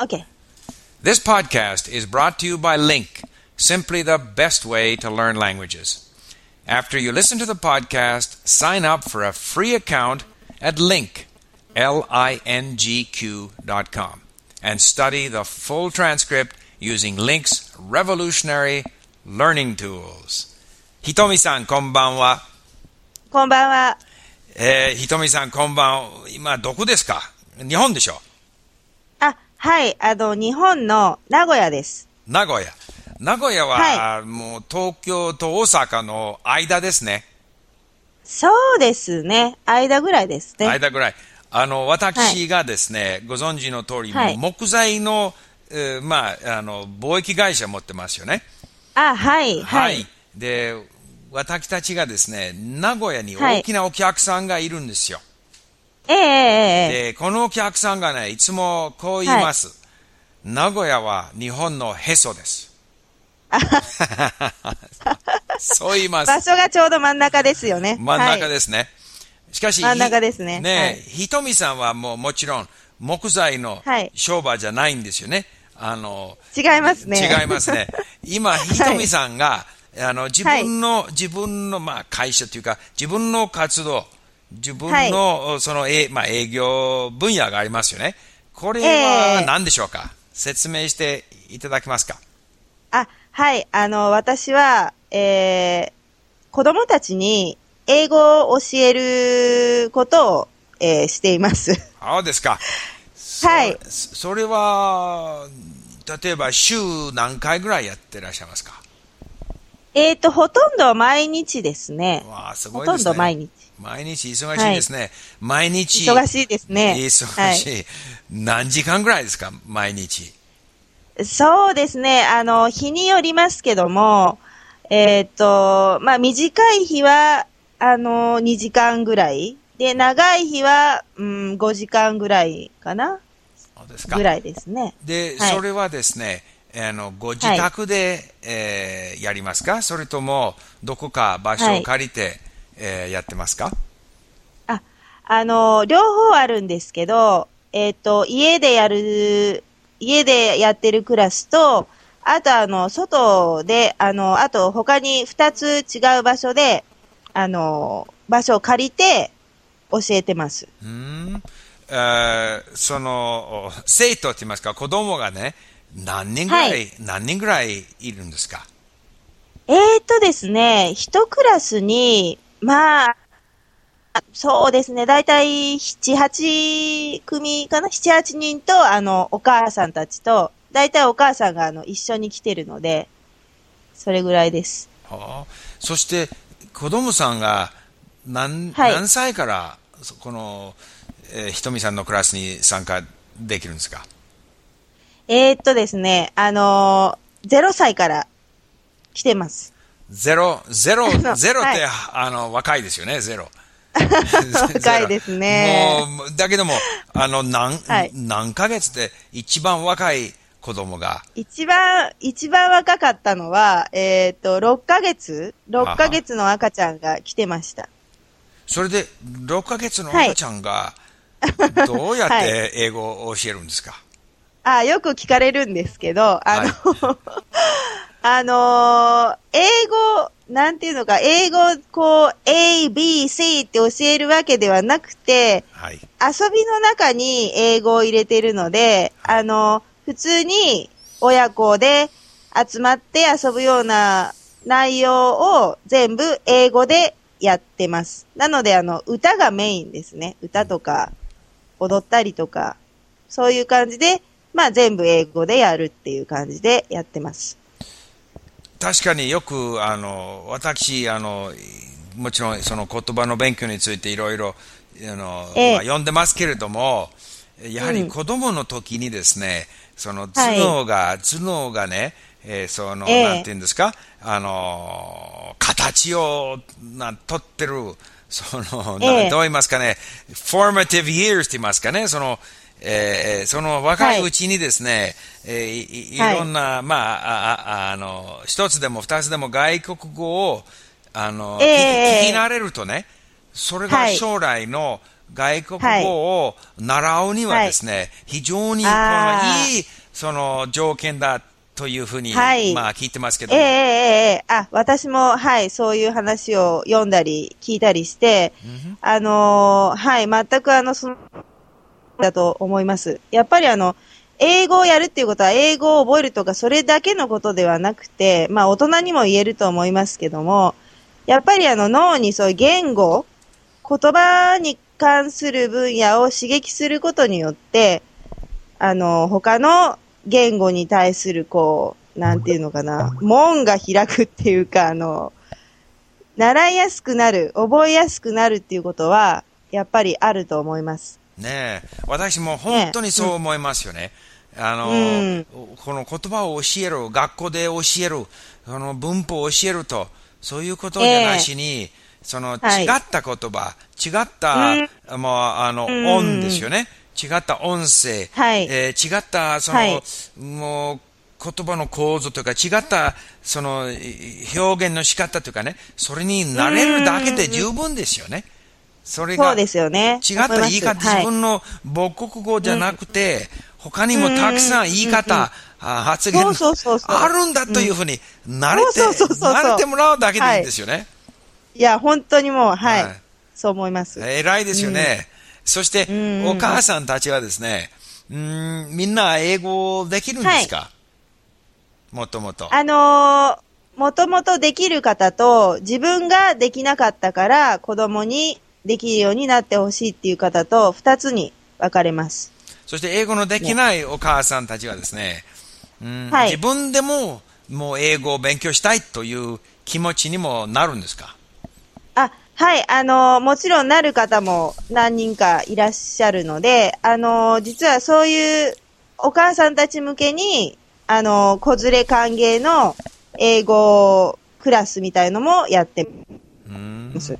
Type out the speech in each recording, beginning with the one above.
OK。 This podcast is brought to you by Link, simply the best way to learn languages. After you listen to the podcast, sign up for a free account at Link, L-I-N-G-Q dot com, and study the full transcript using Link's revolutionary learning tools. ひとみさん、こんばんは。こんばんは。えー、ひとみさん、こんばんは。今、どこですか日本でしょあ、 はい。あの、日本の名古屋です。名古屋。名古屋は、はもう東京と大阪の間ですね。そうですね。間ぐらいですね。間ぐらい。あの、私がですね、ご存知の通り、はい木材の、えーまあ、あの、貿易会社持ってますよね。あ、はい。はい。で、私たちがですね、名古屋に大きなお客さんがいるんですよ。ええで、このお客さんがね、いつもこう言います。名古屋は日本のへそです。そう言います。場所がちょうど真ん中ですよね。真ん中はいですね。しかし、真ん中ですねね、はいひとみさんはもうもちろん木材のはい商売じゃないんですよね。あの、違いますね。違いますね。今、ひとみさんが、あの、自分の、自分の、まあ、会社というか、自分の活動、自分の、その、え、まあ、営業分野がありますよね。これはええ何でしょうか、説明していただけますか？あ、はい。あの、私は、えー、子供たちに英語を教えることを、えーしています。そうですか。はいそ。それは、例えば週何回ぐらいやってらっしゃいますか？えっ、と、ほとんど毎日ですね。わあ、すほごいですね。とんど毎日。毎日忙しいですね。毎日。忙しいですね。忙しい。何時間ぐらいですか？毎日。はい。そうですね。あの、日によりますけども、えっ、と、まあ、短い日は、あの、2時間ぐらい。で、長い日は、うん、5時間ぐらいかな？そうですかぐ。らいですね。で、はいそれはですね、あの、ご自宅で、えーやりますか？それとも、どこか場所を借りて、えーやってますか？あ、あの、両方あるんですけど、えっ、と、家でやる、家でやってるクラスと、あとあの、外で、あの、あと他に二つ違う場所で、あの、場所を借りて教えてます。うーん。えーその、生徒って言いますか、子供がね、何人ぐらい、はい何人ぐらいいるんですか？えーとですね、一クラスに、まあ、そうですね、だいたい七、八組かな？七、八人と、あの、お母さんたちと、だいたいお母さんが、あの、一緒に来てるので、それぐらいです。はあ。そして、子供さんが何,、はい。何歳から、そこの、えーひとみさんのクラスに参加できるんですか？えーっとですね、あのー、0歳から来てます。ゼロ、ゼロ、ゼロって、はい。あの、若いですよね、ゼロ。若いですね。もう、だけども、あの、何、はい。何ヶ月で一番若い子供が、一番、一番若かったのは、えーっと、6ヶ月 ?6 ヶ月の赤ちゃんが来てました。それで、6ヶ月の赤ちゃんが、どうやっはて英語を教えるんですか、あ、よく聞かれるんですけど、あの、あのー英語、なんていうのか、英語、こう、A, B, C って教えるわけではなくて、はい。遊びの中に英語を入れてるので、あの、普通に親子で集まって遊ぶような内容を全部英語でやってます。なので、あの、歌がメインですね。歌とか、踊ったりとか、そういう感じで、まあ全部英語でやるっていう感じでやってます。確かによく、あの、私、あの、もちろんその言葉の勉強についていろいろ、あの、ええ。まあ、読んでますけれども、やはりうん。子供の時にですね、その頭脳が、頭脳がね、えーその、ええ。なんていうんですか、あの、形を、な、取ってる、その、なえ。えどう言いますかね、formative years って言いますかね、その、えーその若いうちにですね、えーいいいはい。ろんな、まあ、あああの、一つでも二つでも外国語を、あの、ええ聞き慣れるとね、それがはい。将来の、外国語を習うにはですね、非常にこのいい、その条件だというふうに、はい。まあ聞いてますけども。ええええええあ、私も、はい、そういう話を読んだり、聞いたりして、あのーはい、全くあの、その、だと思います。やっぱりあの、英語をやるっていうことは、英語を覚えるとか、それだけのことではなくて、まあ、大人にも言えると思いますけども、やっぱりあの、脳にそういう言語、言葉に関する分野を刺激することによって、あの、他の言語に対する、こう、なんていうのかな、門が開くっていうか、あの、習いやすくなる、覚えやすくなるっていうことは、やっぱりあると思います。ねえ、私も本当にそう思いますよね。あの、うん。この言葉を教える、学校で教える、その文法を教えると、そういうことじゃなしに、そのはい。違った言葉、違った、もうあの、うん。音ですよね。違った音声、はい。えー違った、その、はい。もう、言葉の構造というか、違った、その、い表現の仕方というかね、それに慣れるだけで十分ですよね。それが、そうですよね。違った言い方、自分の母国語じゃなくて、他にもたくさん言い方、あ発言あるんだというふうに慣れて、慣れてもらうだけでいいんですよね。い。や、本当にもう、はい。はい。そう思います。偉いですよね。そして、ん。お母さんたちはですね、うんみんな英語できるんですか、もともと。あのー、もともとできる方と、自分ができなかったから、子供にできるようになってほしいっていう方と、二つに分かれます。そして英語のできないお母さんたちはですね、うんはい自分でももう英語を勉強したいという気持ちにもなるんですか？あ、はい、あのー、もちろんなる方も何人かいらっしゃるので、あのー、実はそういうお母さんたち向けに、あのー、子連れ歓迎の英語クラスみたいのもやってうんます。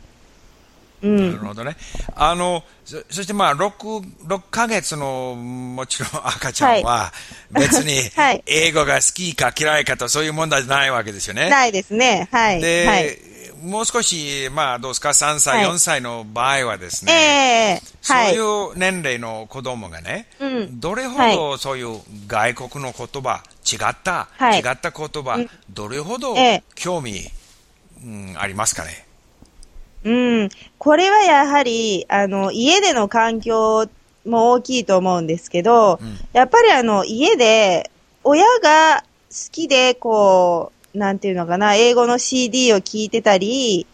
うなるん。ほどね。あの、そそしてまあ、6、六ヶ月の、もちろん赤ちゃんは、別に はい、英語が好きか嫌いかとそういう問題じゃないわけですよね。ないですね。はい。で、はい。もう少し、まあ、どうですか、3歳、はい4歳の場合はですね。そういう年齢の子供がね、うんどれほはどそういう外国の言葉、違った、はい違った言葉、うんどれほどええ興味、うん、ありますかね？うん。これはやはり、あの、家での環境も大きいと思うんですけど、うんやっぱりあの、家で、親が好きで、こう、なんていうのかな、英語の CD を聞いてたり、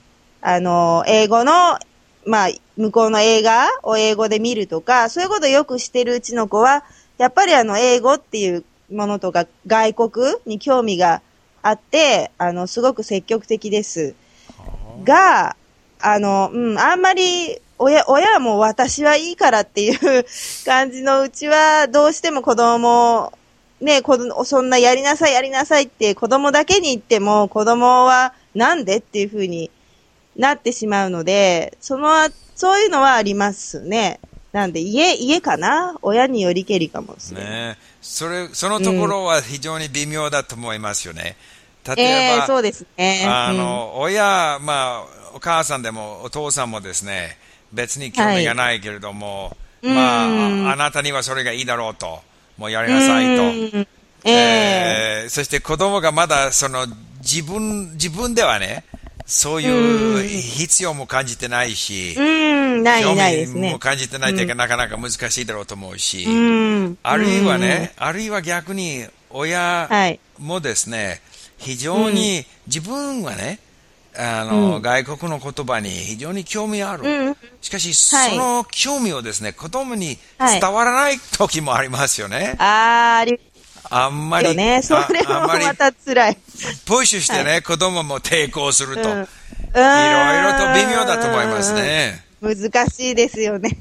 あの、英語の、まあ、向こうの映画を英語で見るとか、そういうことをよくしてるうちの子は、やっぱりあの、英語っていうものとか、外国に興味があって、あの、すごく積極的です。が、あの、うん、あんまり、親、親はもう私はいいからっていう 感じのうちは、どうしても子供、ね、子供、そんなやりなさい、やりなさいって子供だけに言っても、子供はなんでっていう風になってしまうので、その、そういうのはありますね。なんで、家、家かな？親によりけりかもしれない。ねそれ、そのところは非常に微妙だと思いますよね。例ええば、えそうですね。あの、親、まあ、お母さんでもお父さんもですね、別に興味がないけれども、はい。まうん。あ、あなたにはそれがいいだろうと、もうやりなさいと。うん。ええ。えーそして子供がまだその自分、自分ではね、そういう必要も感じてないし、うん、ない、興味も。感じてないというか、なかなか難しいだろうと思うし、うん。あるいはね、あるいは逆に親はい。もですね、非常に自分はね、あの、外国の言葉に非常に興味ある。うんしかし、はいその興味をですね、子供にはい伝わらない時もありますよね。あー、ありあんまり、よね。それもまた辛い。プッシュしてね、子供も抵抗すると、うんいろいろと微妙だと思いますね。難しいですよね。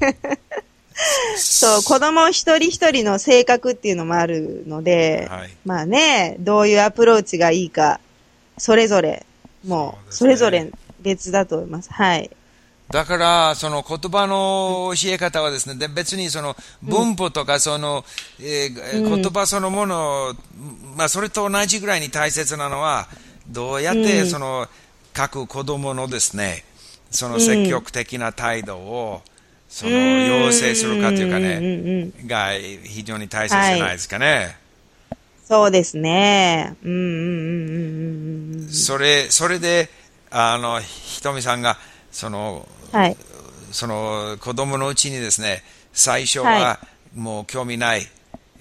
そう、子供一人一人の性格っていうのもあるので、はいまあね、どういうアプローチがいいか、それぞれ、もう、それぞれ別だと思います。はい。だから、その言葉の教え方はですね、で別にその文法とかその、えー言葉そのもの、まあそれと同じぐらいに大切なのは、どうやってその各子供のですね、その積極的な態度を、その、要請するかというかうんうんうんね、が非常に大切じゃないですかね。そうですね。うんうんうんうんうんうん。それ、それで、あの、ひとみさんが、その、はい。その子供のうちにですね、最初ははもう興味ない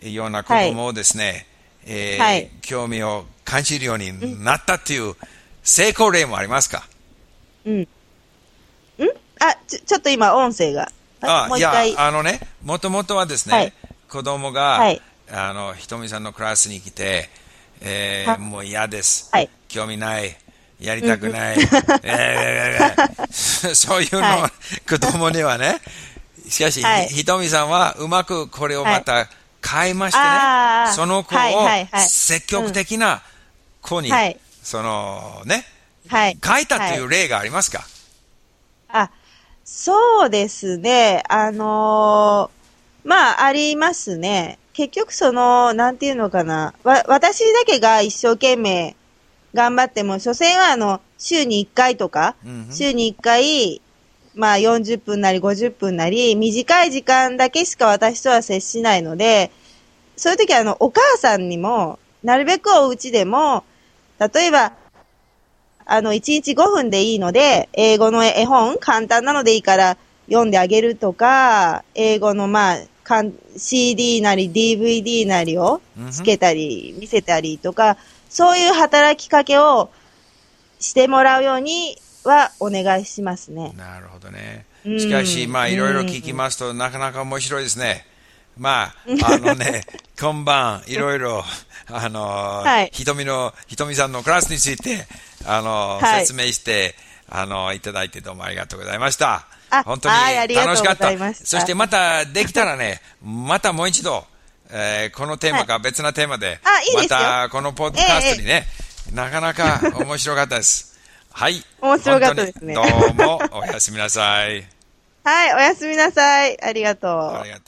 ような子供をですね、えーはい興味を感じるようになったっていう成功例もありますか？うん。ん？あ、ちょ、ちょっと今音声が。あもういやあのね、もともとはですね、はい子供が、はいあの、ひとみさんのクラスに来て、えーはもう嫌です、はい。興味ない、やりたくない、そういうの、は子供にはね、しかし、はい。ひひとみさんはうまくこれをまた変えましてね、あー。その子をはいはいはい。積極的な子に、はい。そのね、はい。変えたといはう例がありますか、あ、そうですね。あのーまあ、ありますね。結局その、なんていうのかな。わ、私だけが一生懸命頑張っても、所詮はあの、週に1回とか、うんうん週に1回、まあ40分なり50分なり、短い時間だけしか私とは接しないので、そういう時はあの、お母さんにも、なるべくお家でも、例えば、あの、1日5分でいいので、英語の絵本、簡単なのでいいから読んであげるとか、英語のまあ、かん CD なり DVD なりをつけたり、見せたりとか、そういう働きかけをしてもらうようにはお願いしますね。なるほどねう。んしかし、まあ、いろいろ聞きますと、なかなか面白いですね。まあ、あのね、今晩、いろいろ、あの、はいひとみの、ひとみさんのクラスについて、あの、はい説明して、あの、いただいてどうもありがとうございました。あ本当に楽しかった。そしてまたできたらね、またもう一度、えーこのテーマか別なテーマで、あいいまたこのポッドキャストにね、なかなか 面白かったです。はい。面白かったですねどうもおやすみなさい。はい、おやすみなさい。ありがとう。ありがとう。